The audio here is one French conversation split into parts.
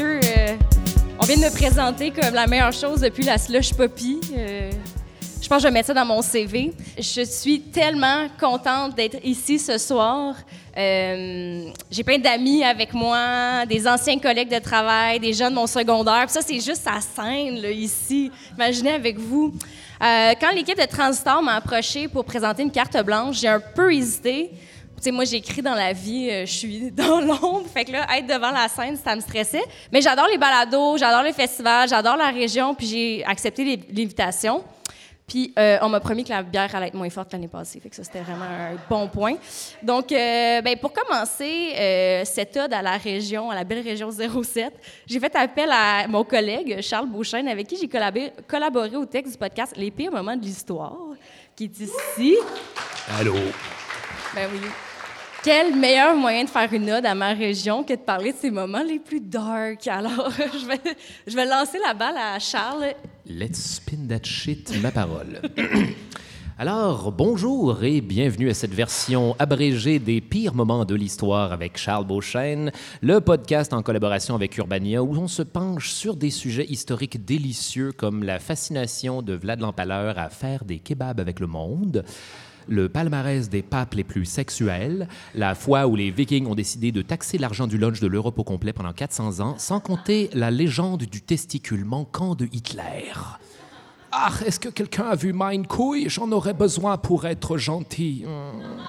euh, on vient de me présenter comme la meilleure chose depuis la slush poppy. Euh, je pense que je vais mettre ça dans mon CV. Je suis tellement contente d'être ici ce soir. Euh, j'ai plein d'amis avec moi, des anciens collègues de travail, des jeunes de mon secondaire. Ça, c'est juste à scène, ici. Imaginez avec vous. Quand l'équipe de Transistor m'a approché pour présenter une carte blanche, j'ai un peu hésité. Tu sais, moi, j'écris dans la vie, euh, je suis dans l'ombre. Fait que là, être devant la scène, ça me stressait. Mais j'adore les balados, j'adore le festival, j'adore la région, puis j'ai accepté l'invitation. Puis euh, on m'a promis que la bière allait être moins forte l'année passée. Fait que ça, c'était vraiment un bon point. Donc, euh, ben, pour commencer euh, cette ode à la région, à la belle région 07, j'ai fait appel à mon collègue Charles Beauchesne, avec qui j'ai collaboré, collaboré au texte du podcast Les pires moments de l'histoire, qui est ici. Allô? Ben oui. Quel meilleur moyen de faire une ode à ma région que de parler de ces moments les plus dark? Alors, je vais, je vais lancer la balle à Charles. Let's spin that shit, ma parole. Alors, bonjour et bienvenue à cette version abrégée des pires moments de l'histoire avec Charles Beauchesne, le podcast en collaboration avec Urbania où on se penche sur des sujets historiques délicieux comme la fascination de Vlad l'Empaleur à faire des kebabs avec le monde, le palmarès des papes les plus sexuels, la fois où les Vikings ont décidé de taxer l'argent du lunch de l'Europe au complet pendant 400 ans, sans compter la légende du testicule manquant de Hitler. Ah, est-ce que quelqu'un a vu Mine Couille J'en aurais besoin pour être gentil. Hmm.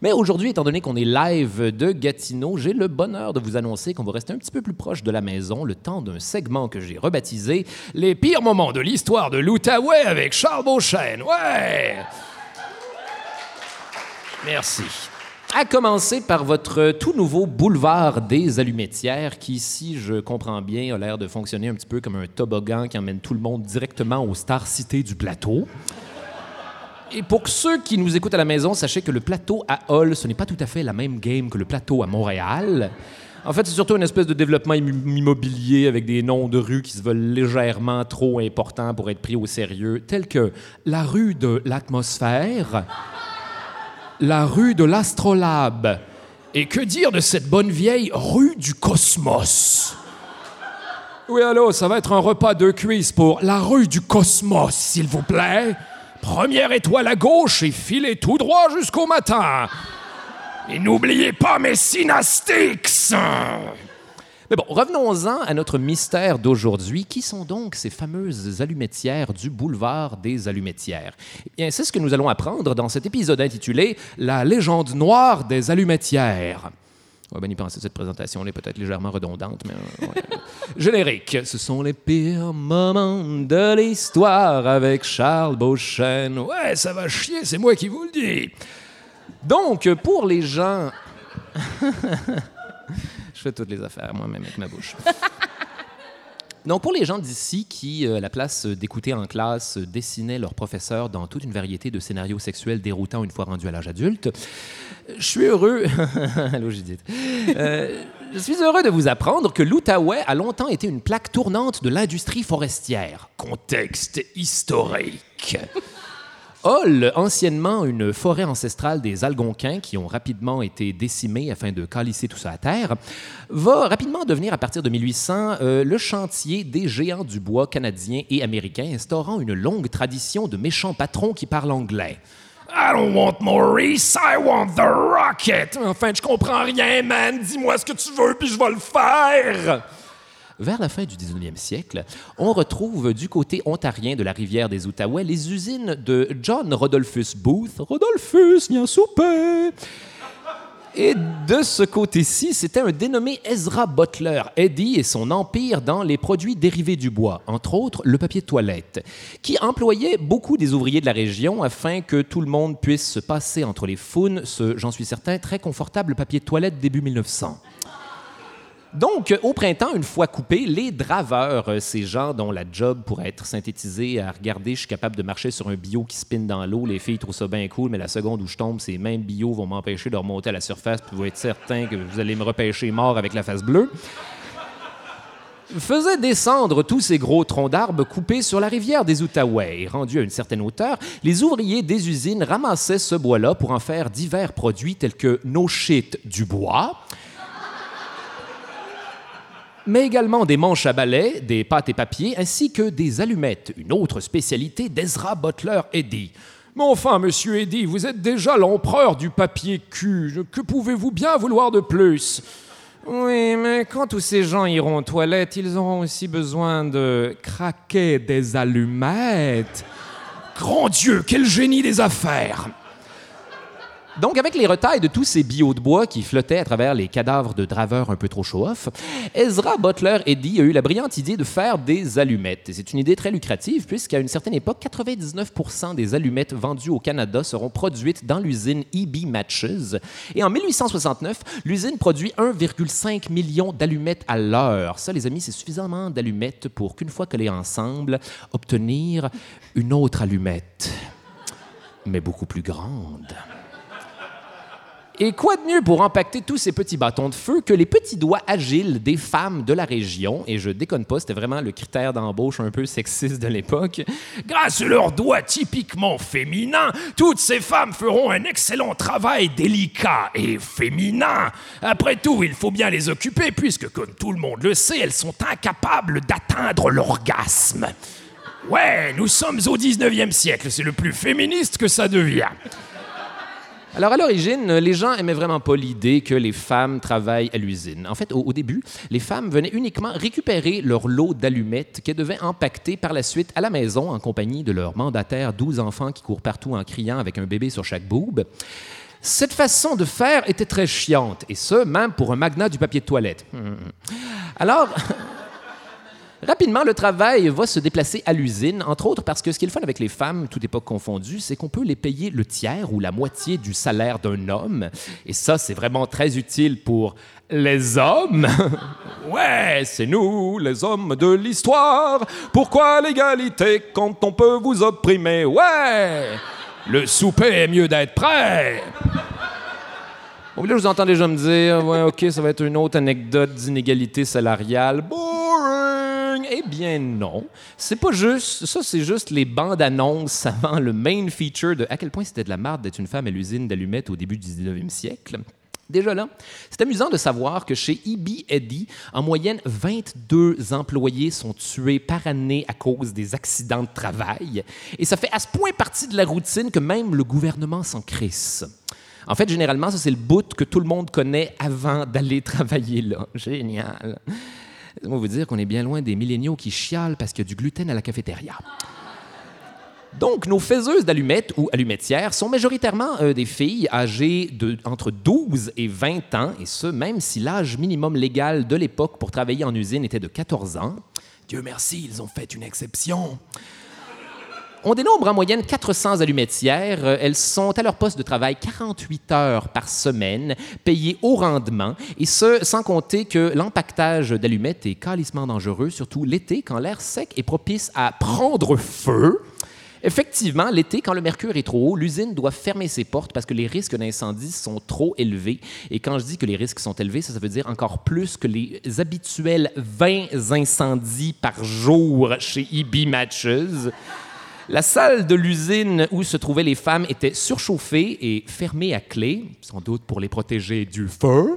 Mais aujourd'hui, étant donné qu'on est live de Gatineau, j'ai le bonheur de vous annoncer qu'on va rester un petit peu plus proche de la maison le temps d'un segment que j'ai rebaptisé Les pires moments de l'histoire de l'Outaouais avec Charles Beauchesne. Ouais! Merci. À commencer par votre tout nouveau boulevard des Allumettières, qui, si je comprends bien, a l'air de fonctionner un petit peu comme un toboggan qui emmène tout le monde directement aux Star City du plateau. Et pour ceux qui nous écoutent à la maison, sachez que le plateau à Hall, ce n'est pas tout à fait la même game que le plateau à Montréal. En fait, c'est surtout une espèce de développement immobilier avec des noms de rues qui se veulent légèrement trop importants pour être pris au sérieux, tels que la rue de l'atmosphère la rue de l'Astrolabe. Et que dire de cette bonne vieille rue du Cosmos? Oui, allô, ça va être un repas de cuisse pour la rue du Cosmos, s'il vous plaît. Première étoile à gauche et filez tout droit jusqu'au matin. Et n'oubliez pas mes synastiques! Mais bon, revenons-en à notre mystère d'aujourd'hui. Qui sont donc ces fameuses allumettières du boulevard des allumettières? Eh bien, c'est ce que nous allons apprendre dans cet épisode intitulé La légende noire des allumettières. On va bien y penser, cette présentation est peut-être légèrement redondante, mais... Euh, Générique. Ce sont les pires moments de l'histoire avec Charles Beauchesne. Ouais, ça va chier, c'est moi qui vous le dis. Donc, pour les gens... Toutes les affaires moi-même avec ma bouche. Donc, pour les gens d'ici qui, euh, à la place d'écouter en classe, dessinaient leurs professeurs dans toute une variété de scénarios sexuels déroutants une fois rendus à l'âge adulte, je suis heureux. Allô, Judith. Euh, je suis heureux de vous apprendre que l'Outaouais a longtemps été une plaque tournante de l'industrie forestière. Contexte historique. Hall, anciennement une forêt ancestrale des Algonquins qui ont rapidement été décimés afin de calisser tout ça à terre, va rapidement devenir à partir de 1800 euh, le chantier des géants du bois canadiens et américains, instaurant une longue tradition de méchants patrons qui parlent anglais. I don't want Maurice, I want the rocket. Enfin, je comprends rien, man. Dis-moi ce que tu veux, puis je vais le faire vers la fin du 19e siècle, on retrouve du côté ontarien de la rivière des Outaouais les usines de John Rodolphus Booth. Rodolphus, viens souper! Et de ce côté-ci, c'était un dénommé Ezra Butler, Eddie et son empire dans les produits dérivés du bois, entre autres le papier de toilette, qui employait beaucoup des ouvriers de la région afin que tout le monde puisse se passer entre les founes ce, j'en suis certain, très confortable papier de toilette début 1900. Donc, au printemps, une fois coupés, les draveurs, euh, ces gens dont la job pourrait être synthétisée à regarder, je suis capable de marcher sur un bio qui spinne dans l'eau, les filles trouvent ça bien cool, mais la seconde où je tombe, ces mêmes bio vont m'empêcher de remonter à la surface, puis vous être certain que vous allez me repêcher mort avec la face bleue faisait descendre tous ces gros troncs d'arbres coupés sur la rivière des Outaouais. Rendus à une certaine hauteur, les ouvriers des usines ramassaient ce bois-là pour en faire divers produits tels que nos shit du bois, mais également des manches à balai, des pâtes et papiers, ainsi que des allumettes, une autre spécialité d'Ezra Butler Eddy. Mais enfin, monsieur Eddy, vous êtes déjà l'empereur du papier cul. Que pouvez-vous bien vouloir de plus? Oui, mais quand tous ces gens iront aux toilettes, ils auront aussi besoin de craquer des allumettes. Grand Dieu, quel génie des affaires donc, avec les retailles de tous ces billots de bois qui flottaient à travers les cadavres de draveurs un peu trop show-off, Ezra Butler Eddy a eu la brillante idée de faire des allumettes. c'est une idée très lucrative, puisqu'à une certaine époque, 99 des allumettes vendues au Canada seront produites dans l'usine EB Matches. Et en 1869, l'usine produit 1,5 million d'allumettes à l'heure. Ça, les amis, c'est suffisamment d'allumettes pour qu'une fois collées ensemble, obtenir une autre allumette, mais beaucoup plus grande. Et quoi de mieux pour impacter tous ces petits bâtons de feu que les petits doigts agiles des femmes de la région? Et je déconne pas, c'était vraiment le critère d'embauche un peu sexiste de l'époque. Grâce à leurs doigts typiquement féminins, toutes ces femmes feront un excellent travail délicat et féminin. Après tout, il faut bien les occuper puisque, comme tout le monde le sait, elles sont incapables d'atteindre l'orgasme. Ouais, nous sommes au 19e siècle, c'est le plus féministe que ça devient. Alors, à l'origine, les gens aimaient vraiment pas l'idée que les femmes travaillent à l'usine. En fait, au, début, les femmes venaient uniquement récupérer leur lot d'allumettes qu'elles devaient empaqueter par la suite à la maison en compagnie de leurs mandataires, 12 enfants qui courent partout en criant avec un bébé sur chaque boob. Cette façon de faire était très chiante, et ce, même pour un magnat du papier de toilette. Alors, Rapidement, le travail va se déplacer à l'usine, entre autres parce que ce qui est le fun avec les femmes, toute époque confondue, c'est qu'on peut les payer le tiers ou la moitié du salaire d'un homme. Et ça, c'est vraiment très utile pour les hommes. ouais, c'est nous, les hommes de l'histoire. Pourquoi l'égalité quand on peut vous opprimer? Ouais! Le souper est mieux d'être prêt. Bon, là, je vous entends déjà me dire, ouais, OK, ça va être une autre anecdote d'inégalité salariale. Eh bien non. C'est pas juste. Ça, c'est juste les bandes annonces avant le main feature de à quel point c'était de la marde d'être une femme à l'usine d'allumettes au début du 19e siècle. Déjà là, c'est amusant de savoir que chez E.B. Eddy, en moyenne, 22 employés sont tués par année à cause des accidents de travail. Et ça fait à ce point partie de la routine que même le gouvernement s'en crisse. En fait, généralement, ça, c'est le bout que tout le monde connaît avant d'aller travailler là. Génial. Va vous dire qu'on est bien loin des milléniaux qui chialent parce qu'il y a du gluten à la cafétéria. Donc, nos faiseuses d'allumettes ou allumettières sont majoritairement euh, des filles âgées de, entre 12 et 20 ans, et ce, même si l'âge minimum légal de l'époque pour travailler en usine était de 14 ans. Dieu merci, ils ont fait une exception. On dénombre en moyenne 400 allumettières. Euh, elles sont à leur poste de travail 48 heures par semaine, payées au rendement, et ce, sans compter que l'empaquetage d'allumettes est calissement dangereux, surtout l'été, quand l'air sec est propice à prendre feu. Effectivement, l'été, quand le mercure est trop haut, l'usine doit fermer ses portes parce que les risques d'incendie sont trop élevés. Et quand je dis que les risques sont élevés, ça, ça veut dire encore plus que les habituels 20 incendies par jour chez EB Matches. La salle de l'usine où se trouvaient les femmes était surchauffée et fermée à clé, sans doute pour les protéger du feu.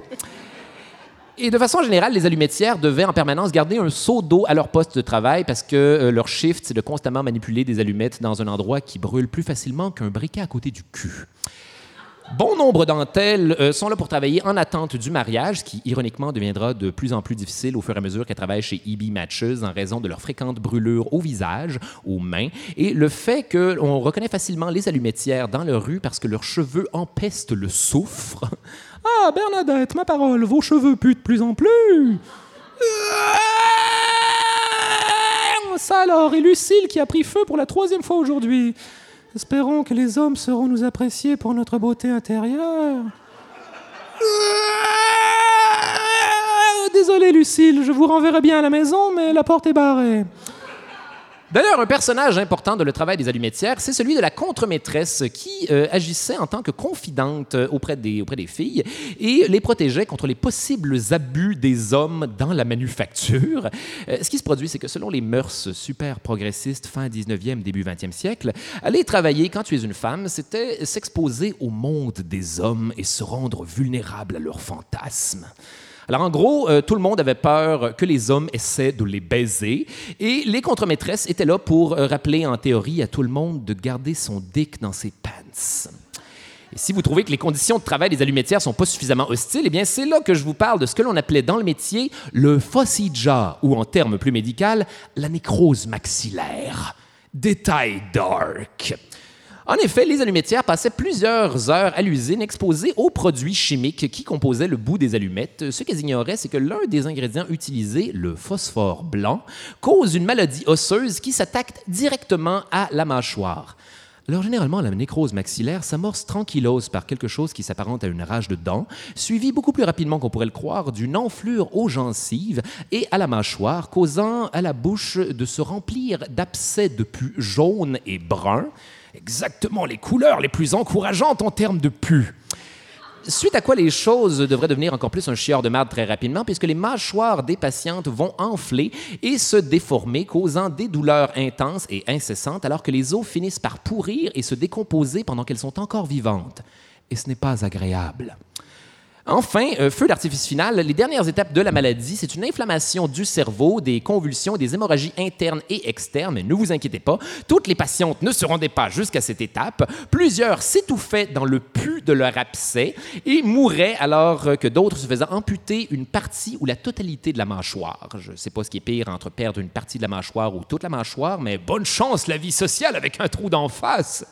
Et de façon générale, les allumettières devaient en permanence garder un seau d'eau à leur poste de travail parce que euh, leur shift, c'est de constamment manipuler des allumettes dans un endroit qui brûle plus facilement qu'un briquet à côté du cul. Bon nombre d'entre elles euh, sont là pour travailler en attente du mariage, ce qui ironiquement deviendra de plus en plus difficile au fur et à mesure qu'elles travaillent chez EB Matches en raison de leurs fréquentes brûlures au visage, aux mains, et le fait qu'on reconnaît facilement les allumettières dans leur rue parce que leurs cheveux empestent le soufre. Ah, Bernadette, ma parole, vos cheveux puent de plus en plus. Ça alors, et Lucille qui a pris feu pour la troisième fois aujourd'hui. Espérons que les hommes sauront nous apprécier pour notre beauté intérieure. Désolé, Lucille, je vous renverrai bien à la maison, mais la porte est barrée. D'ailleurs, un personnage important de le travail des allumettières, c'est celui de la contremaîtresse qui euh, agissait en tant que confidente euh, auprès des, auprès des filles et les protégeait contre les possibles abus des hommes dans la manufacture. Euh, ce qui se produit, c'est que selon les mœurs super progressistes fin 19e, début 20e siècle, aller travailler quand tu es une femme, c'était s'exposer au monde des hommes et se rendre vulnérable à leurs fantasmes. Alors en gros, euh, tout le monde avait peur que les hommes essaient de les baiser et les contremaîtresses étaient là pour euh, rappeler en théorie à tout le monde de garder son dick dans ses pants. Et si vous trouvez que les conditions de travail des allumettières sont pas suffisamment hostiles, eh bien c'est là que je vous parle de ce que l'on appelait dans le métier le fossija ou en termes plus médicaux, la nécrose maxillaire. Détail dark. En effet, les allumettières passaient plusieurs heures à l'usine exposées aux produits chimiques qui composaient le bout des allumettes. Ce qu'elles ignoraient, c'est que l'un des ingrédients utilisés, le phosphore blanc, cause une maladie osseuse qui s'attaque directement à la mâchoire. Alors généralement, la nécrose maxillaire s'amorce tranquillos par quelque chose qui s'apparente à une rage de dents, suivi beaucoup plus rapidement qu'on pourrait le croire d'une enflure aux gencives et à la mâchoire, causant à la bouche de se remplir d'abcès de pus jaunes et bruns, exactement les couleurs les plus encourageantes en termes de pus. Suite à quoi les choses devraient devenir encore plus un chieur de merde très rapidement, puisque les mâchoires des patientes vont enfler et se déformer, causant des douleurs intenses et incessantes, alors que les os finissent par pourrir et se décomposer pendant qu'elles sont encore vivantes. Et ce n'est pas agréable. Enfin, feu d'artifice final, les dernières étapes de la maladie, c'est une inflammation du cerveau, des convulsions, des hémorragies internes et externes. Mais ne vous inquiétez pas, toutes les patientes ne se rendaient pas jusqu'à cette étape. Plusieurs s'étouffaient dans le pu de leur abcès et mouraient alors que d'autres se faisaient amputer une partie ou la totalité de la mâchoire. Je ne sais pas ce qui est pire entre perdre une partie de la mâchoire ou toute la mâchoire, mais bonne chance la vie sociale avec un trou d'en face.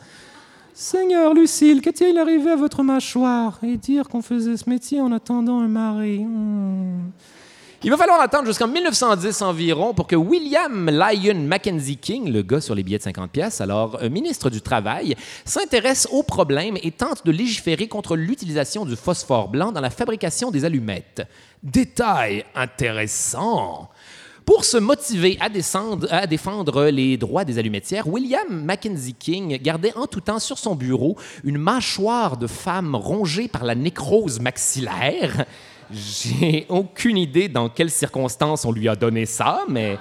Seigneur Lucille, qu'est-il arrivé à votre mâchoire Et dire qu'on faisait ce métier en attendant un mari? Hmm. Il va falloir attendre jusqu'en 1910 environ pour que William Lyon Mackenzie King, le gars sur les billets de 50 pièces, alors euh, ministre du Travail, s'intéresse au problème et tente de légiférer contre l'utilisation du phosphore blanc dans la fabrication des allumettes. Détail intéressant. Pour se motiver à, à, défendre les droits des allumettières, William Mackenzie King gardait en tout temps sur son bureau une mâchoire de femme rongée par la nécrose maxillaire. J'ai aucune idée dans quelles circonstances on lui a donné ça, mais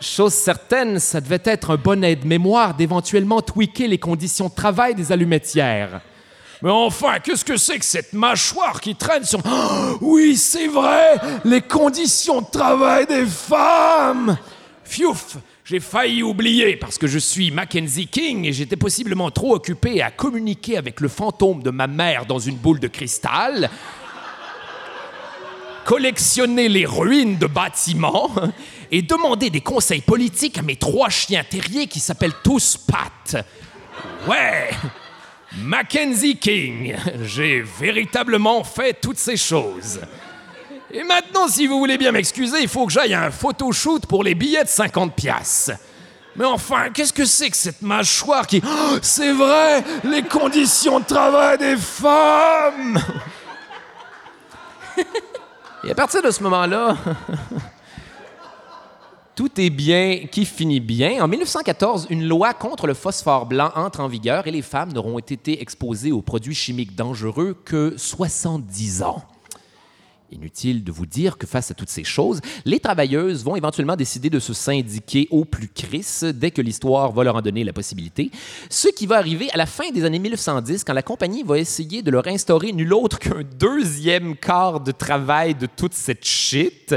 chose certaine, ça devait être un bon aide-mémoire d'éventuellement tweaker les conditions de travail des allumettières. Mais enfin, qu'est-ce que c'est que cette mâchoire qui traîne sur... Oui, c'est vrai, les conditions de travail des femmes. Fiouf, j'ai failli oublier parce que je suis Mackenzie King et j'étais possiblement trop occupé à communiquer avec le fantôme de ma mère dans une boule de cristal, collectionner les ruines de bâtiments et demander des conseils politiques à mes trois chiens terriers qui s'appellent tous Pat. Ouais, Mackenzie King. J'ai véritablement fait toutes ces choses. Et maintenant, si vous voulez bien m'excuser, il faut que j'aille à un photoshoot pour les billets de 50 piastres. Mais enfin, qu'est-ce que c'est que cette mâchoire qui... Oh, c'est vrai, les conditions de travail des femmes Et à partir de ce moment-là, tout est bien qui finit bien. En 1914, une loi contre le phosphore blanc entre en vigueur et les femmes n'auront été exposées aux produits chimiques dangereux que 70 ans. Inutile de vous dire que face à toutes ces choses, les travailleuses vont éventuellement décider de se syndiquer au plus cris dès que l'histoire va leur en donner la possibilité. Ce qui va arriver à la fin des années 1910 quand la compagnie va essayer de leur instaurer nul autre qu'un deuxième quart de travail de toute cette shit.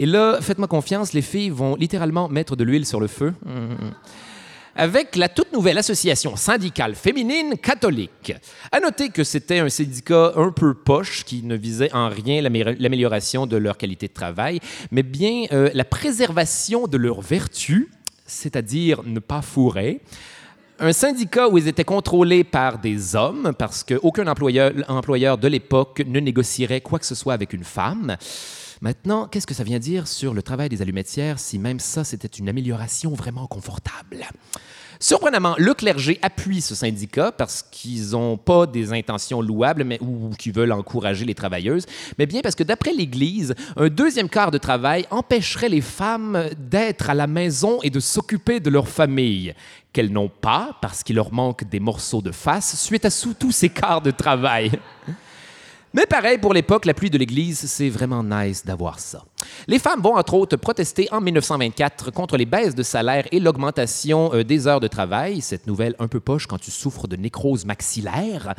Et là, faites-moi confiance, les filles vont littéralement mettre de l'huile sur le feu. Avec la toute nouvelle association syndicale féminine catholique. À noter que c'était un syndicat un peu poche qui ne visait en rien l'amélioration de leur qualité de travail, mais bien euh, la préservation de leurs vertus, c'est-à-dire ne pas fourrer un syndicat où ils étaient contrôlés par des hommes, parce qu'aucun employeur, employeur de l'époque ne négocierait quoi que ce soit avec une femme. Maintenant, qu'est-ce que ça vient dire sur le travail des allumettières si même ça, c'était une amélioration vraiment confortable? Surprenamment, le clergé appuie ce syndicat parce qu'ils n'ont pas des intentions louables mais, ou qu'ils veulent encourager les travailleuses, mais bien parce que d'après l'Église, un deuxième quart de travail empêcherait les femmes d'être à la maison et de s'occuper de leur famille, qu'elles n'ont pas parce qu'il leur manque des morceaux de face suite à tous ces quarts de travail. Mais pareil, pour l'époque, la pluie de l'Église, c'est vraiment nice d'avoir ça. Les femmes vont entre autres protester en 1924 contre les baisses de salaire et l'augmentation euh, des heures de travail, cette nouvelle un peu poche quand tu souffres de nécrose maxillaire,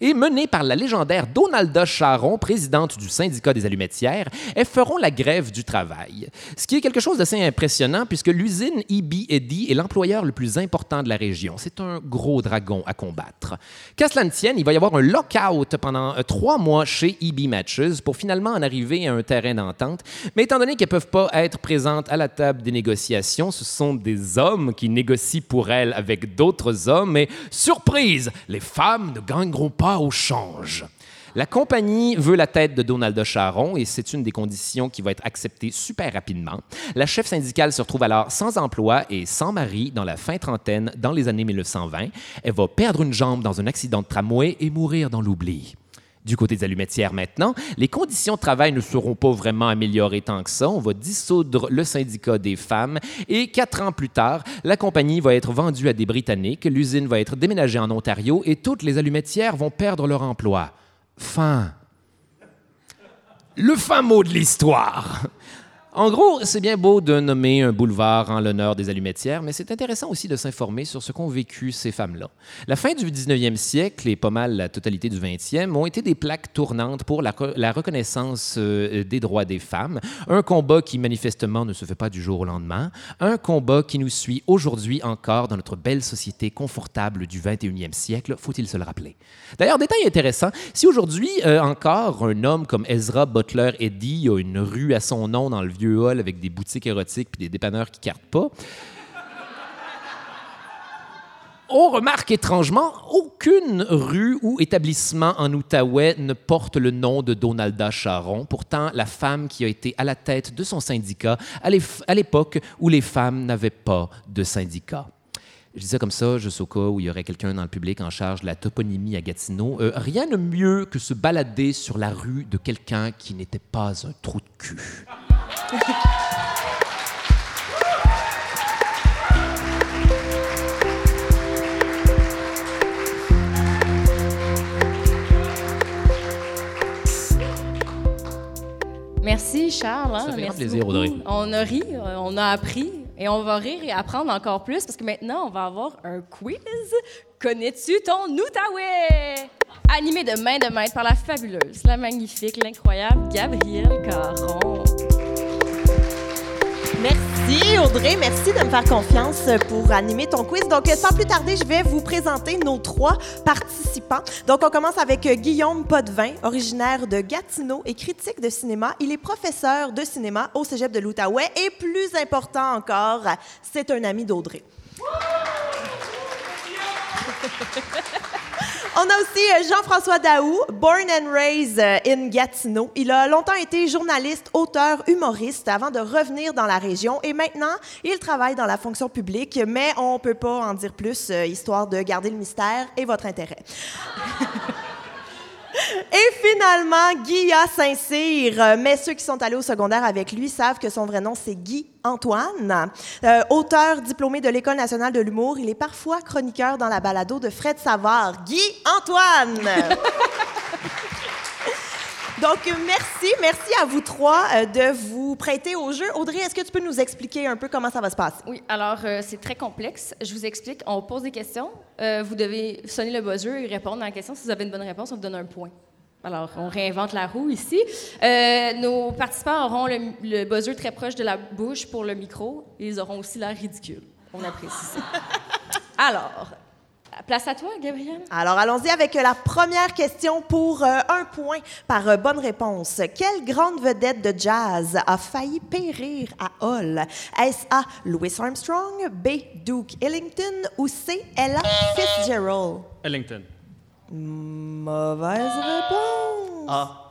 et menée par la légendaire Donalda Charon, présidente du syndicat des allumettières, elles feront la grève du travail. Ce qui est quelque chose d'assez impressionnant puisque l'usine EB Eddy est l'employeur le plus important de la région. C'est un gros dragon à combattre. Qu'à cela ne tienne, il va y avoir un lockout pendant euh, trois mois chez EB Matches pour finalement en arriver à un terrain d'entente mais étant donné qu'elles ne peuvent pas être présentes à la table des négociations, ce sont des hommes qui négocient pour elles avec d'autres hommes. Et surprise, les femmes ne gagneront pas au change. La compagnie veut la tête de Donald Charon et c'est une des conditions qui va être acceptée super rapidement. La chef syndicale se retrouve alors sans emploi et sans mari dans la fin trentaine dans les années 1920. Elle va perdre une jambe dans un accident de tramway et mourir dans l'oubli. Du côté des allumettières maintenant, les conditions de travail ne seront pas vraiment améliorées tant que ça. On va dissoudre le syndicat des femmes et quatre ans plus tard, la compagnie va être vendue à des Britanniques, l'usine va être déménagée en Ontario et toutes les allumettières vont perdre leur emploi. Fin. Le fin mot de l'histoire. En gros, c'est bien beau de nommer un boulevard en l'honneur des allumettières, mais c'est intéressant aussi de s'informer sur ce qu'ont vécu ces femmes-là. La fin du 19e siècle et pas mal la totalité du 20e ont été des plaques tournantes pour la, reconnaissance euh, des droits des femmes, un combat qui manifestement ne se fait pas du jour au lendemain, un combat qui nous suit aujourd'hui encore dans notre belle société confortable du 21e siècle, faut-il se le rappeler. D'ailleurs, détail intéressant, si aujourd'hui euh, encore un homme comme Ezra Butler Eddy a une rue à son nom dans le vieux avec des boutiques érotiques puis des dépanneurs qui cartent pas. On remarque étrangement, aucune rue ou établissement en Outaouais ne porte le nom de Donalda Charon. Pourtant, la femme qui a été à la tête de son syndicat à l'époque où les femmes n'avaient pas de syndicat. Je dis ça comme ça, juste au cas où il y aurait quelqu'un dans le public en charge de la toponymie à Gatineau. Euh, rien de mieux que se balader sur la rue de quelqu'un qui n'était pas un trou de cul. Merci Charles. Hein? Ça fait Merci plaisir, beaucoup. Audrey. On a ri, euh, on a appris et on va rire et apprendre encore plus parce que maintenant on va avoir un quiz. Connais-tu ton Outaouais? Animé de main de maître par la fabuleuse, la magnifique, l'incroyable Gabrielle Caron. Merci Audrey, merci de me faire confiance pour animer ton quiz. Donc sans plus tarder, je vais vous présenter nos trois participants. Donc on commence avec Guillaume Potvin, originaire de Gatineau et critique de cinéma. Il est professeur de cinéma au Cégep de l'Outaouais et plus important encore, c'est un ami d'Audrey. On a aussi euh, Jean-François Daou, born and raised euh, in Gatineau. Il a longtemps été journaliste, auteur, humoriste avant de revenir dans la région et maintenant, il travaille dans la fonction publique, mais on peut pas en dire plus, euh, histoire de garder le mystère et votre intérêt. Et finalement, Guy Saint-Cyr. Mais ceux qui sont allés au secondaire avec lui savent que son vrai nom, c'est Guy Antoine. Euh, auteur diplômé de l'École nationale de l'humour, il est parfois chroniqueur dans la balado de Fred Savard. Guy Antoine! Donc, merci. Merci à vous trois euh, de vous prêter au jeu. Audrey, est-ce que tu peux nous expliquer un peu comment ça va se passer? Oui, alors euh, c'est très complexe. Je vous explique. On pose des questions. Euh, vous devez sonner le buzzer et répondre à la question. Si vous avez une bonne réponse, on vous donne un point. Alors, on réinvente la roue ici. nos participants auront le, le, buzzer très proche de la bouche pour le micro. Ils auront aussi l'air ridicule. On apprécie ça. Alors, Place à toi, Gabrielle. Alors, allons-y avec la première question pour euh, un point par euh, bonne réponse. Quelle grande vedette de jazz a failli périr à Hall? Est-ce A. Louis Armstrong, B. Duke Ellington ou C. Ella Fitzgerald? Ellington. Mauvaise réponse. A.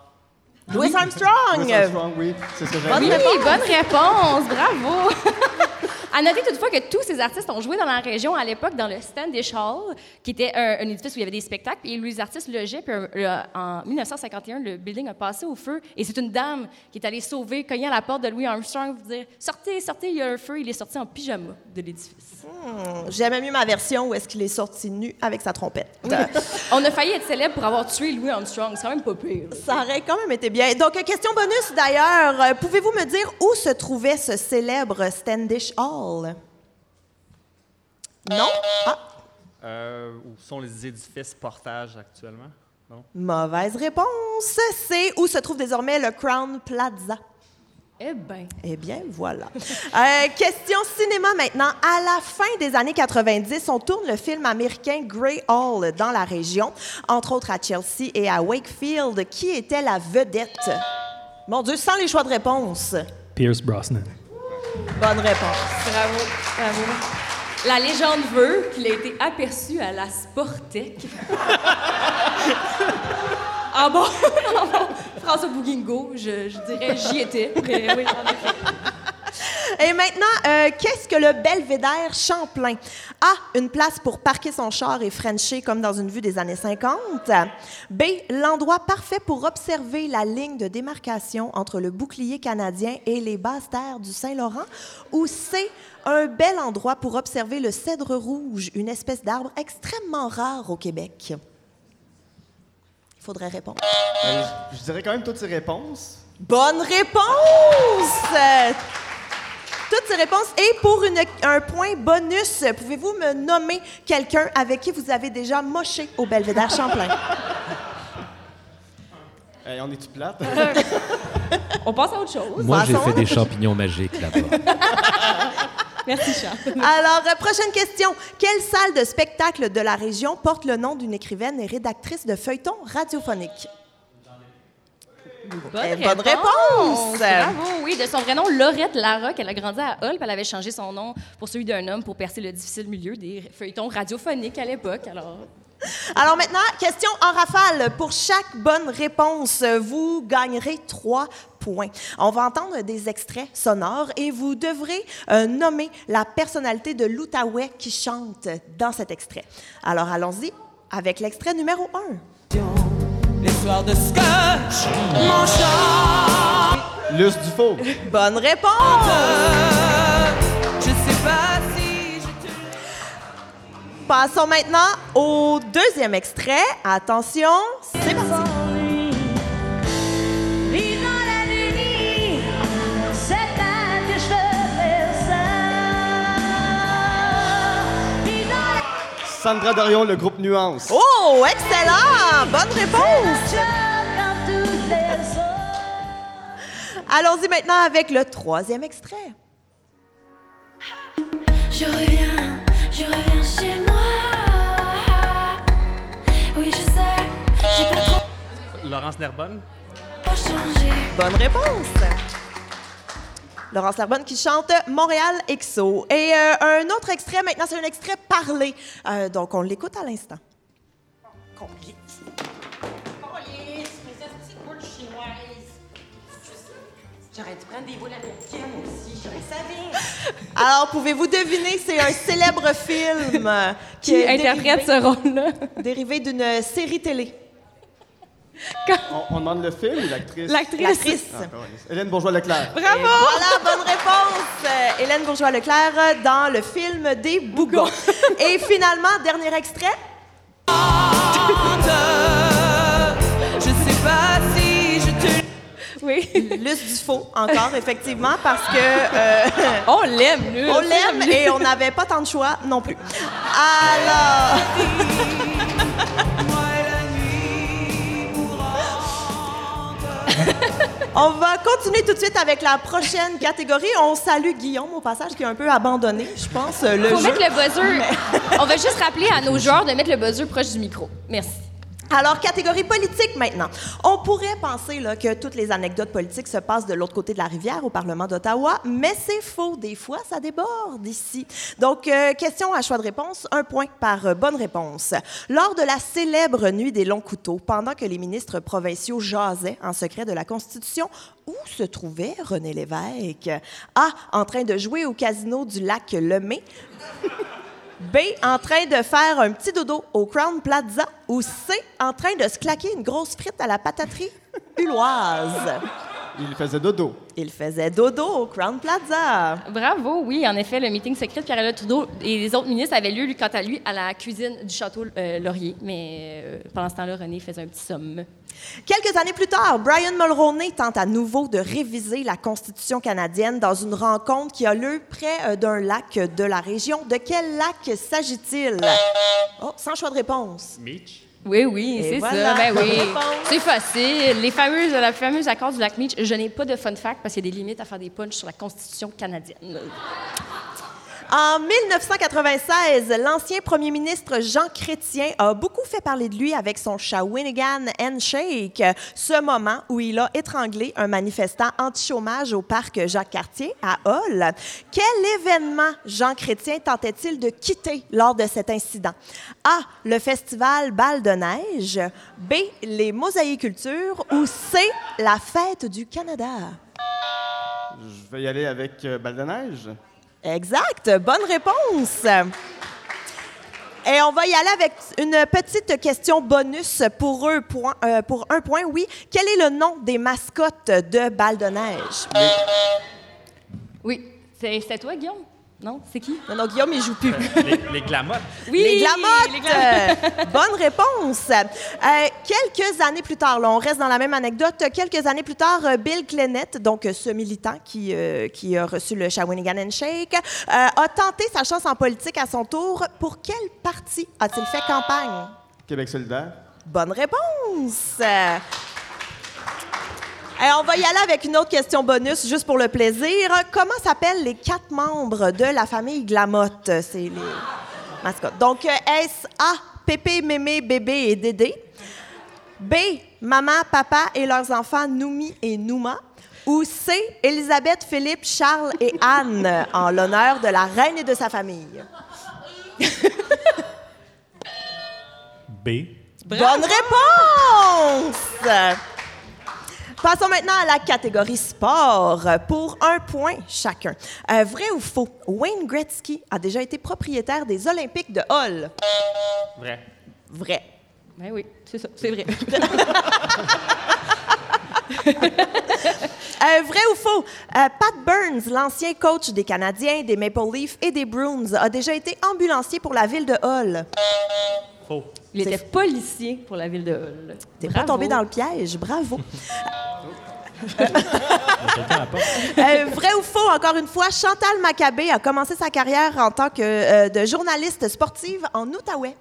Louis Armstrong. Louis Armstrong, oui, c'est ce que Oui, bonne réponse, bravo. À noter toutefois que tous ces artistes ont joué dans la région à l'époque dans le Standish Hall, qui était un, un édifice où il y avait des spectacles, et les artistes logeaient. Puis euh, en 1951, le building a passé au feu, et c'est une dame qui est allée sauver, cogner à la porte de Louis Armstrong, pour dire Sortez, sortez, il y a un feu. Il est sorti en pyjama de l'édifice. Hmm, J'aimais mieux ma version où est-ce qu'il est sorti nu avec sa trompette. On a failli être célèbre pour avoir tué Louis Armstrong. C'est quand même pas pire. Ça aurait quand même été bien. Donc, question bonus d'ailleurs. Euh, Pouvez-vous me dire où se trouvait ce célèbre Standish Hall? Non? Ah, Euh, où sont les édifices portages actuellement? Non? mauvaise réponse. C'est où se trouve désormais le Crown Plaza. Eh ben. Eh bien, voilà. Euh, question cinéma maintenant. À la fin des années 90, on tourne le film américain Grey Hall dans la région, entre autres à Chelsea et à Wakefield. Qui était la vedette? Mon Dieu, sans les choix de réponse. Pierce Brosnan. Bonne réponse. Bravo, bravo. La légende veut qu'il a été aperçu à la Sportec. ah bon? François Bouguingo, je, je dirais j'y étais. Mais oui, en effet. Maintenant, euh, qu'est-ce que le belvédère Champlain? A. Une place pour parquer son char et frencher comme dans une vue des années 50. B. L'endroit parfait pour observer la ligne de démarcation entre le bouclier canadien et les basses terres du Saint-Laurent? Ou C. Un bel endroit pour observer le cèdre rouge, une espèce d'arbre extrêmement rare au Québec? Il faudrait répondre. Euh, je, je dirais quand même toutes ces réponses. Bonne réponse! Toutes ces réponses. Et pour une- un point bonus, pouvez-vous me nommer quelqu'un avec qui vous avez déjà moché au Belvédère Champlain? Hey, on est-tu plate? On passe à autre chose. Moi, j'ai fait des champignons magiques là-bas. Merci, Charles. Alors, euh, prochaine question. Quelle salle de spectacle de la région porte le nom d'une écrivaine et rédactrice de feuilletons radiophoniques? Bonne, réponse. Bravo, oui. De son vrai nom, Laurette Larocque, elle a grandi à Hull, elle avait changé son nom pour celui d'un homme pour percer le difficile milieu des feuilletons radiophoniques à l'époque. Alors, alors maintenant, question en rafale. Pour chaque bonne réponse, vous gagnerez trois points. On va entendre des extraits sonores et vous devrez euh, nommer la personnalité de l'Outaouais qui chante dans cet extrait. Alors allons-y avec l'extrait numéro 1 de scotch, mon chat. Luce du faux. Bonne réponse. Je sais pas si je te... Passons maintenant au deuxième extrait. Attention, c'est parti. Sandra Dorion, le groupe Nuance. Oh, excellent! Bonne réponse! Allons-y maintenant avec le troisième extrait. Je reviens, je reviens chez moi. Oui, je sais, j'ai pas trop Laurence Nerbonne. changé. Bonne réponse. Laurence Larbonne qui chante Montréal EXO. Et euh, un autre extrait, maintenant, c'est un extrait parlé. Euh, donc, on l'écoute à l'instant. J'aurais dû prendre des boules américaines aussi, j'aurais. Alors, pouvez-vous deviner, c'est un célèbre film euh, qui est interprète ce rôle-là? dérivé, dérivé d'une série télé. On, on demande le film ou l'actrice? L'actrice. L'actrice. Ah, câlisse. Hélène Bourgeois-Leclerc. Bravo! Voilà, bonne réponse. Euh, Hélène Bourgeois-Leclerc dans le film des Bougons. Et finalement, dernier extrait. Je sais pas si je te Oui. Luce du faux, encore, effectivement, parce que euh, On l'aime, lui. on l'aime et on n'avait pas tant de choix non plus. Alors, on va continuer tout de suite avec la prochaine catégorie. On salue Guillaume au passage qui a un peu abandonné, je pense, le Faut jeu. mettre le buzzer. On va juste rappeler à nos joueurs de mettre le buzzer proche du micro. Merci. Alors, catégorie politique maintenant. On pourrait penser là, que toutes les anecdotes politiques se passent de l'autre côté de la rivière, au Parlement d'Ottawa, mais c'est faux. Des fois, ça déborde ici. Donc, euh, question à choix de réponse, un point par euh, bonne réponse. Lors de la célèbre Nuit des longs couteaux, pendant que les ministres provinciaux jasaient en secret de la Constitution, où se trouvait René Lévesque? A. En train de jouer au casino du lac Lemay. B, en train de faire un petit dodo au Crown Plaza. Ou C, en train de se claquer une grosse frite à la pataterie huloise. Il faisait dodo. Il faisait dodo au Crown Plaza. Bravo, oui, en effet, le meeting secret de Pierre Trudeau et les autres ministres avaient lieu, lui, quant à lui, à la cuisine du château euh, Laurier. Mais euh, pendant ce temps-là, René faisait un petit somme. Quelques années plus tard, Brian Mulroney tente à nouveau de réviser la Constitution canadienne dans une rencontre qui a lieu près euh, d'un lac de la région. De quel lac s'agit-il? Oh, sans choix de réponse. Mitch. Oui, oui, c'est voilà. ça. Ben oui. C'est facile. Les fameuses, la fameuse accord du lac Meach, je n'ai pas de fun fact parce qu'il y a des limites à faire des punchs sur la Constitution canadienne. En 1996, l'ancien premier ministre Jean Chrétien a beaucoup fait parler de lui avec son Shawinigan Handshake, ce moment où il a étranglé un manifestant anti-chômage au parc Jacques-Cartier à Hall. Quel événement Jean Chrétien tentait-il de quitter lors de cet incident? A. Le festival Bal de neige. B. Les mosaïcultures. Ou C. La fête du Canada. Je vais y aller avec euh, balle de neige. Exact. Bonne réponse. Et on va y aller avec une petite question bonus pour, euh, un point. Oui. Quel est le nom des mascottes de Balle de neige? Oui. C'est toi, Guillaume? Non? C'est qui? Non, non, Guillaume, il joue plus. Les, les glamottes. Oui! les glamottes! les glamottes. Euh, bonne réponse. Euh, quelques années plus tard, là, on reste dans la même anecdote. Quelques années plus tard, euh, Bill Clennett, donc euh, ce militant qui, euh, qui a reçu le Shawinigan Handshake, euh, a tenté sa chance en politique à son tour. Pour quel parti a-t-il fait campagne? Québec solidaire. Bonne réponse. Et on va y aller avec une autre question bonus, juste pour le plaisir. Comment s'appellent les quatre membres de la famille Glamotte? C'est les mascottes. Donc, est-ce A, Pépé, Mémé, Bébé et Dédé? B, Maman, Papa et leurs enfants Noumi et Nouma? Ou C, Élisabeth, Philippe, Charles et Anne, en l'honneur de la reine et de sa famille? B. Bonne réponse! Passons maintenant à la catégorie sport pour un point chacun. Euh, vrai ou faux? Wayne Gretzky a déjà été propriétaire des Olympiques de Hall. Vrai. Vrai. Ben oui, c'est ça, c'est vrai. Euh, vrai ou faux? Euh, Pat Burns, l'ancien coach des Canadiens, des Maple Leafs et des Bruins, a déjà été ambulancier pour la ville de Hall. Faux. Il était policier pour la ville de Hull. T'es pas tombé dans le piège, bravo. Euh, vrai ou faux, encore une fois, Chantal Maccabé a commencé sa carrière en tant que euh, de journaliste sportive en Outaouais.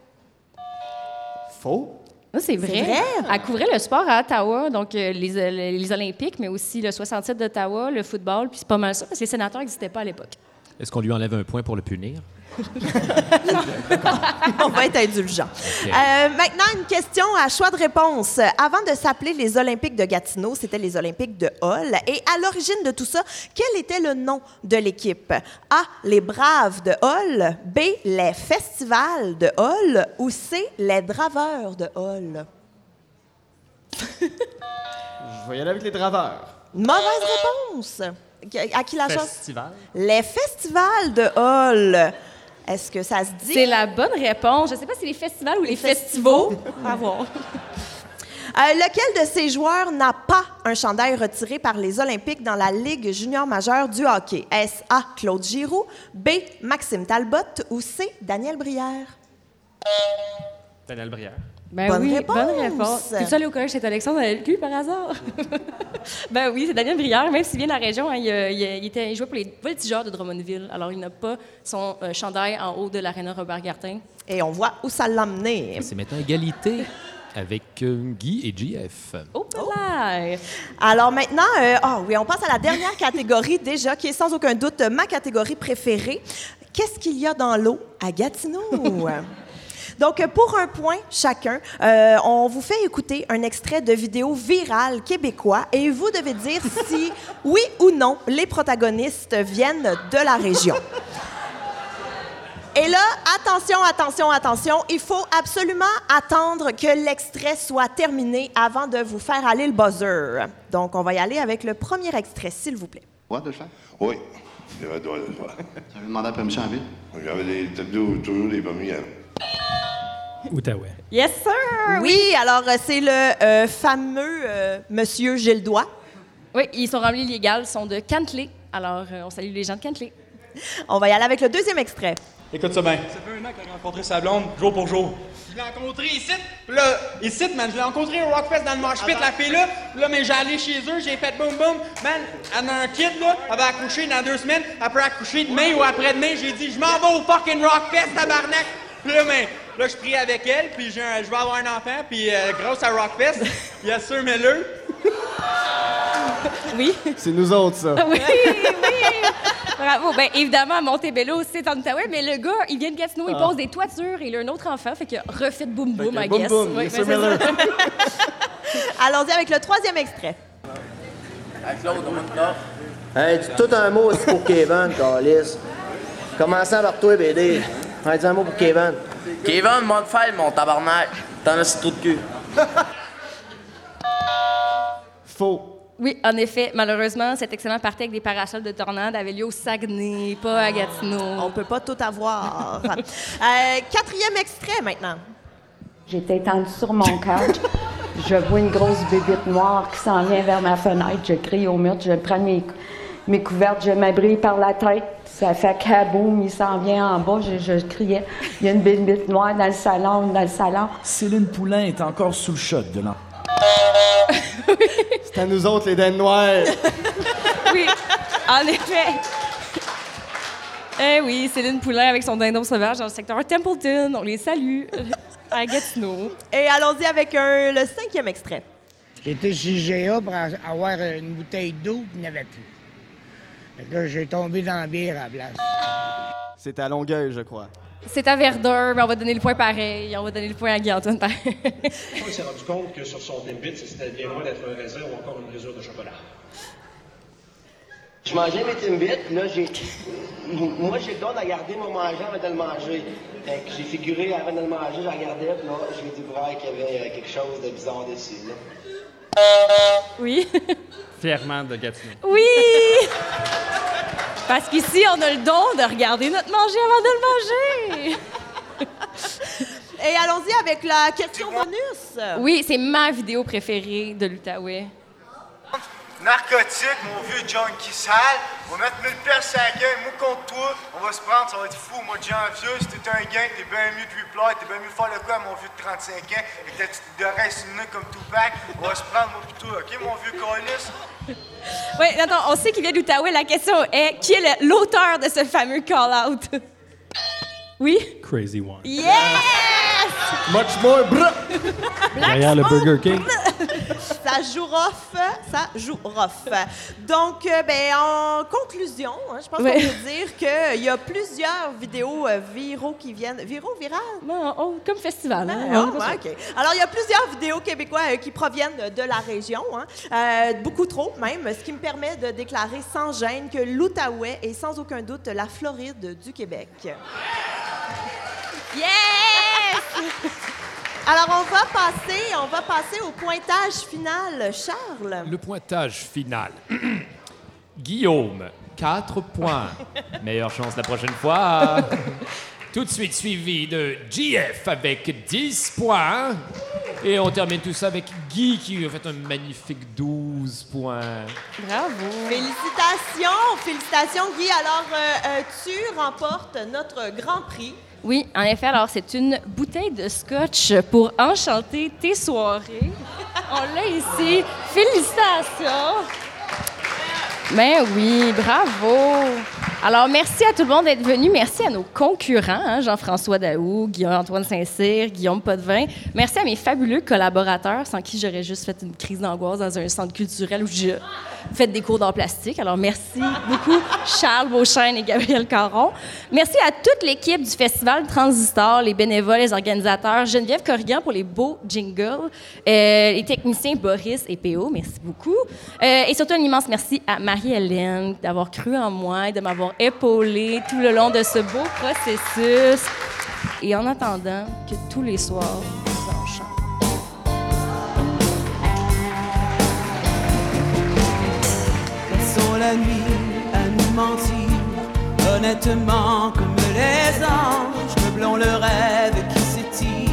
Faux. C'est vrai. vrai? Elle couvrait le sport à Ottawa, donc euh, les, les- les Olympiques, mais aussi le 67 d'Ottawa, le football, puis c'est pas mal ça, parce que les sénateurs n'existaient pas à l'époque. Est-ce qu'on lui enlève un point pour le punir? On va être indulgent. Euh, maintenant, une question à choix de réponse. Avant de s'appeler les Olympiques de Gatineau, c'était les Olympiques de Hall. Et à l'origine de tout ça, quel était le nom de l'équipe? A. Les Braves de Hall. B. Les Festivals de Hall. Ou C. Les Draveurs de Hall. Je vais y aller avec les draveurs. Mauvaise réponse. À qui la chance? Festival. Les Festivals de Hall. Est-ce que ça se dit? C'est la bonne réponse. Je sais pas si c'est les festivals ou les, festivals. À voir. Euh, lequel de ces joueurs n'a pas un chandail retiré par les Olympiques dans la Ligue junior majeure du hockey? Est-ce A. Claude Giroux, B. Maxime Talbot ou C. Daniel Brière? Daniel Brière. Ben Bonne oui, réponse. bonne réponse. Tu es allé au collège Saint-Alexandre par hasard? ben oui, c'est Daniel Brière, même s'il vient de la région, hein, il, euh, il, il était, il jouait pour les voltigeurs de Drummondville. Alors, il n'a pas son euh, chandail en haut de l'aréna Robert-Gartin. Et on voit où ça l'a amené. C'est maintenant égalité avec euh, Guy et JF. Oh, là! Alors maintenant, euh, ah oui, on passe à la dernière catégorie déjà, qui est sans aucun doute ma catégorie préférée. Qu'est-ce qu'il y a dans l'eau à Gatineau? Donc, pour un point chacun, euh, on vous fait écouter un extrait de vidéo virale québécois et vous devez dire si, oui ou non, les protagonistes viennent de la région. Et là, attention, attention, attention, il faut absolument attendre que l'extrait soit terminé avant de vous faire aller le buzzer. Donc, on va y aller avec le premier extrait, s'il vous plaît. Droit de le faire? Oui, j'avais le droit de le faire. Tu avais demandé la permission à la ville? J'avais toujours des permis. Hein. Outaouais. Yes, sir! Oui, alors euh, c'est le euh, fameux euh, Monsieur Gilles Doigt. Oui, ils sont remplis illégaux, ils sont de Cantley. Alors, euh, on salue les gens de Cantley. On va y aller avec le deuxième extrait. Écoute ça bien. Ça fait un an qu'il a rencontré sa blonde, jour pour jour. Je l'ai rencontré ici, puis là, ici, man, je l'ai rencontré au Rockfest dans le Mosh Pit, la fille là. Là, mais j'ai allé chez eux, j'ai fait boum boum. Man, elle a un kid, là, elle va accoucher dans deux semaines, elle peut accoucher demain ou après-demain. J'ai dit, je m'en vais au fucking Rockfest, tabarnak. Puis là, mais, là, je prie avec elle, puis j'ai un- je vais avoir un enfant, puis euh, grâce à Rockfest, il y a sûr, mais là, Oui. C'est nous autres, ça. oui, oui. Bravo. Bien, évidemment, Montebello, c'est en Outaouais, mais le gars, il vient de Gatineau, il Ah. pose des toitures et il a un autre enfant, fait que refait de boum boum, I boum guess. boum, Oui, yes, ben, sir, Miller. Allons-y avec le troisième extrait. Hey, dis tout un mot aussi pour Kevin, Calis. Commençons par toi, BD. Hey, dis un mot pour Kevin. Kevin, mon faire, mon tabarnak. T'en as ce trou de cul? Faux. Oui, en effet, malheureusement, cet excellent party avec des parasols de tornade avait lieu au Saguenay, pas à Gatineau. On peut pas tout avoir. Euh, quatrième extrait maintenant. J'étais étendue sur mon couch. Je vois une grosse bébite noire qui s'en vient vers ma fenêtre. Je crie au mur, je prends mes, mes couvertes, je m'abris par la tête. Ça fait kaboum, il s'en vient en bas. Je, je criais. Il y a une bébite noire dans le salon, dans le salon. Céline Poulain est encore sous le choc de l'an. C'est à nous autres, les dents noires. Oui, en effet. Eh oui, Céline Poulain avec son dindon sauvage dans le secteur Templeton. On les salue à Gatineau. Et allons-y avec un- le cinquième extrait. J'étais chez GA pour avoir une bouteille d'eau, il n'y avait plus. Fait que là, j'ai tombé dans la bière à la place. C'est à Longueuil, je crois. C'est à Verdun, mais on va donner le point pareil. On va donner le point à Guy-Antoine pareil. Il s'est rendu compte que sur son Timbit, c'était bien loin d'être un raisin ou encore une brisure de chocolat. Je mangeais mes Timbits, puis là, j'ai. Moi, j'ai le don de garder mon manger avant de le manger. Fait que j'ai figuré avant de le manger, je regardais, puis là, j'ai découvert qu'il y avait euh, quelque chose de bizarre dessus, là. Oui. Fièrement de Gatineau. Oui! Parce qu'ici, on a le don de regarder notre manger avant de le manger. Et allons-y avec la question bonus. Oui, c'est ma vidéo préférée de l'Outaouais. Narcotique, mon vieux junkie sale. On va mettre 1000 pièces à la game. Moi contre toi, on va se prendre, ça va être fou. Moi, de janvier, si t'es un gang, t'es bien mieux de replay, t'es bien mieux de faire le coup à mon vieux de 35 ans. Et ta petite oreille sur le nez comme Tupac. On va se prendre, moi, plutôt, ok, mon vieux colis? Oui, attends, on sait qu'il vient de l'Outaouais. La question est qui est l'auteur de ce fameux call-out? Oui? Crazy One. Yes! Much more, bruh! Derrière le Burger King. Ça joue rough, ça joue rough. Donc, euh, ben, en conclusion, hein, je pense Ouais. qu'on peut dire qu'il y a plusieurs vidéos euh, viraux qui viennent. Viraux, viral? Non, oh, comme festival. hein, Ah. Alors, il y a plusieurs vidéos québécois euh, qui proviennent de la région, hein. Euh, beaucoup trop même, ce qui me permet de déclarer sans gêne que l'Outaouais est sans aucun doute la Floride du Québec. Yes! Alors, on va passer, on va passer au pointage final. Charles? Le pointage final. Guillaume, 4 points. Meilleure chance la prochaine fois. Tout de suite suivi de JF avec 10 points. Et on termine tout ça avec Guy qui a fait un magnifique 12 points. Bravo. Félicitations, félicitations, Guy. Alors, euh, euh, tu remportes notre grand prix. Oui, en effet, alors c'est une bouteille de scotch pour enchanter tes soirées. On l'a ici. Félicitations. Ben oui, bravo. Alors, merci à tout le monde d'être venu. Merci à nos concurrents, hein, Jean-François Daou, Guillaume-Antoine Saint-Cyr, Guillaume Potvin. Merci à mes fabuleux collaborateurs, sans qui j'aurais juste fait une crise d'angoisse dans un centre culturel où je fais des cours d'art plastique. Alors, merci beaucoup, Charles Beauchesne et Gabriel Caron. Merci à toute l'équipe du Festival Transistor, les bénévoles, les organisateurs, Geneviève Corrigan pour les beaux jingles, euh, les techniciens Boris et PO, merci beaucoup. Euh, et surtout, un immense merci à Marie-Hélène d'avoir cru en moi et de m'avoir épaulé tout le long de ce beau processus. Et en attendant que tous les soirs, nous en chantent. Passons la nuit à nous mentir, honnêtement comme les anges. Meublons le rêve qui s'étire,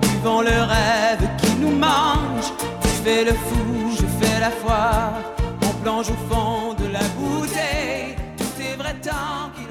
buvons le rêve qui nous mange. Tu fais le fou, je fais la foi, on plonge au fond donkey.